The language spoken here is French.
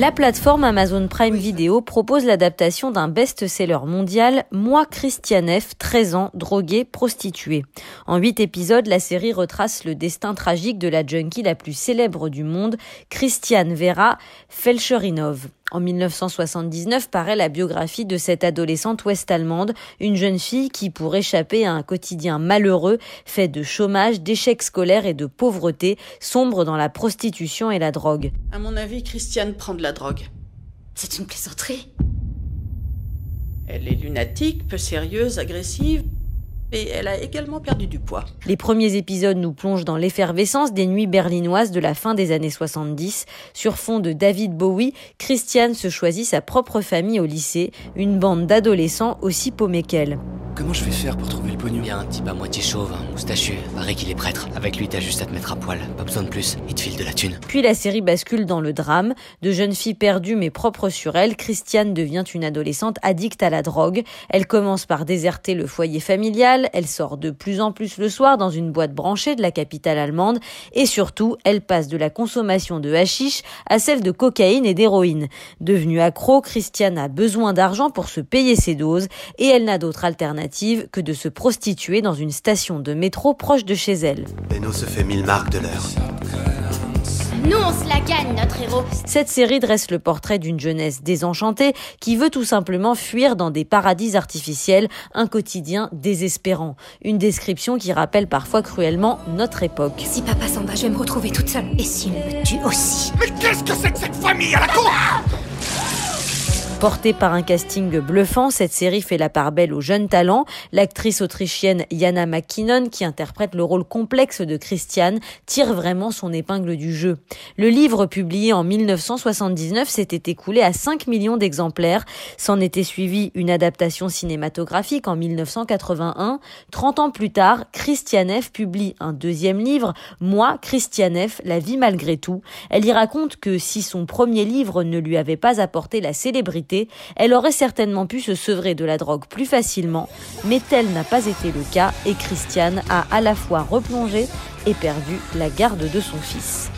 La plateforme Amazon Prime Video propose l'adaptation d'un best-seller mondial, Moi Christianef, 13 ans, drogué, prostituée. En huit épisodes, la série retrace le destin tragique de la junkie la plus célèbre du monde, Christiane Vera Felcherinov. En 1979 paraît la biographie de cette adolescente ouest-allemande, une jeune fille qui, pour échapper à un quotidien malheureux, fait de chômage, d'échecs scolaires et de pauvreté, sombre dans la prostitution et la drogue. À mon avis, Christiane prend de la drogue. C'est une plaisanterie. Elle est lunatique, peu sérieuse, agressive, et elle a également perdu du poids. Les premiers épisodes nous plongent dans l'effervescence des nuits berlinoises de la fin des années 70. Sur fond de David Bowie, Christiane se choisit sa propre famille au lycée, une bande d'adolescents aussi paumés qu'elle. Comment je vais faire pour trouver le pognon Il y a un type à moitié chauve, un moustachu, paraît qu'il est prêtre. Avec lui, t'as juste à te mettre à poil, pas besoin de plus, il te file de la thune. Puis la série bascule dans le drame. De jeune fille perdue mais propre sur elle, Christiane devient une adolescente addicte à la drogue. Elle commence par déserter le foyer familial, elle sort de plus en plus le soir dans une boîte branchée de la capitale allemande et surtout, elle passe de la consommation de hashish à celle de cocaïne et d'héroïne. Devenue accro, Christiane a besoin d'argent pour se payer ses doses et elle n'a d'autre alternative que de se prostituer dans une station de métro proche de chez elle. Beno se fait mille marques de l'heure. Nous, on se la gagne, notre héros. Cette série dresse le portrait d'une jeunesse désenchantée qui veut tout simplement fuir dans des paradis artificiels, un quotidien désespérant. Une description qui rappelle parfois cruellement notre époque. Si papa s'en va, je vais me retrouver toute seule. Et s'il me tue aussi. Mais qu'est-ce que c'est que cette famille à la con? Portée par un casting bluffant, cette série fait la part belle aux jeunes talents. L'actrice autrichienne Jana McKinnon, qui interprète le rôle complexe de Christiane, tire vraiment son épingle du jeu. Le livre, publié en 1979, s'était écoulé à 5 millions d'exemplaires. S'en était suivi une adaptation cinématographique en 1981. 30 ans plus tard, Christianeff publie un deuxième livre, Moi, Christianeff, La vie malgré tout. Elle y raconte que si son premier livre ne lui avait pas apporté la célébrité, elle aurait certainement pu se sevrer de la drogue plus facilement, mais tel n'a pas été le cas et Christiane a à la fois replongé et perdu la garde de son fils.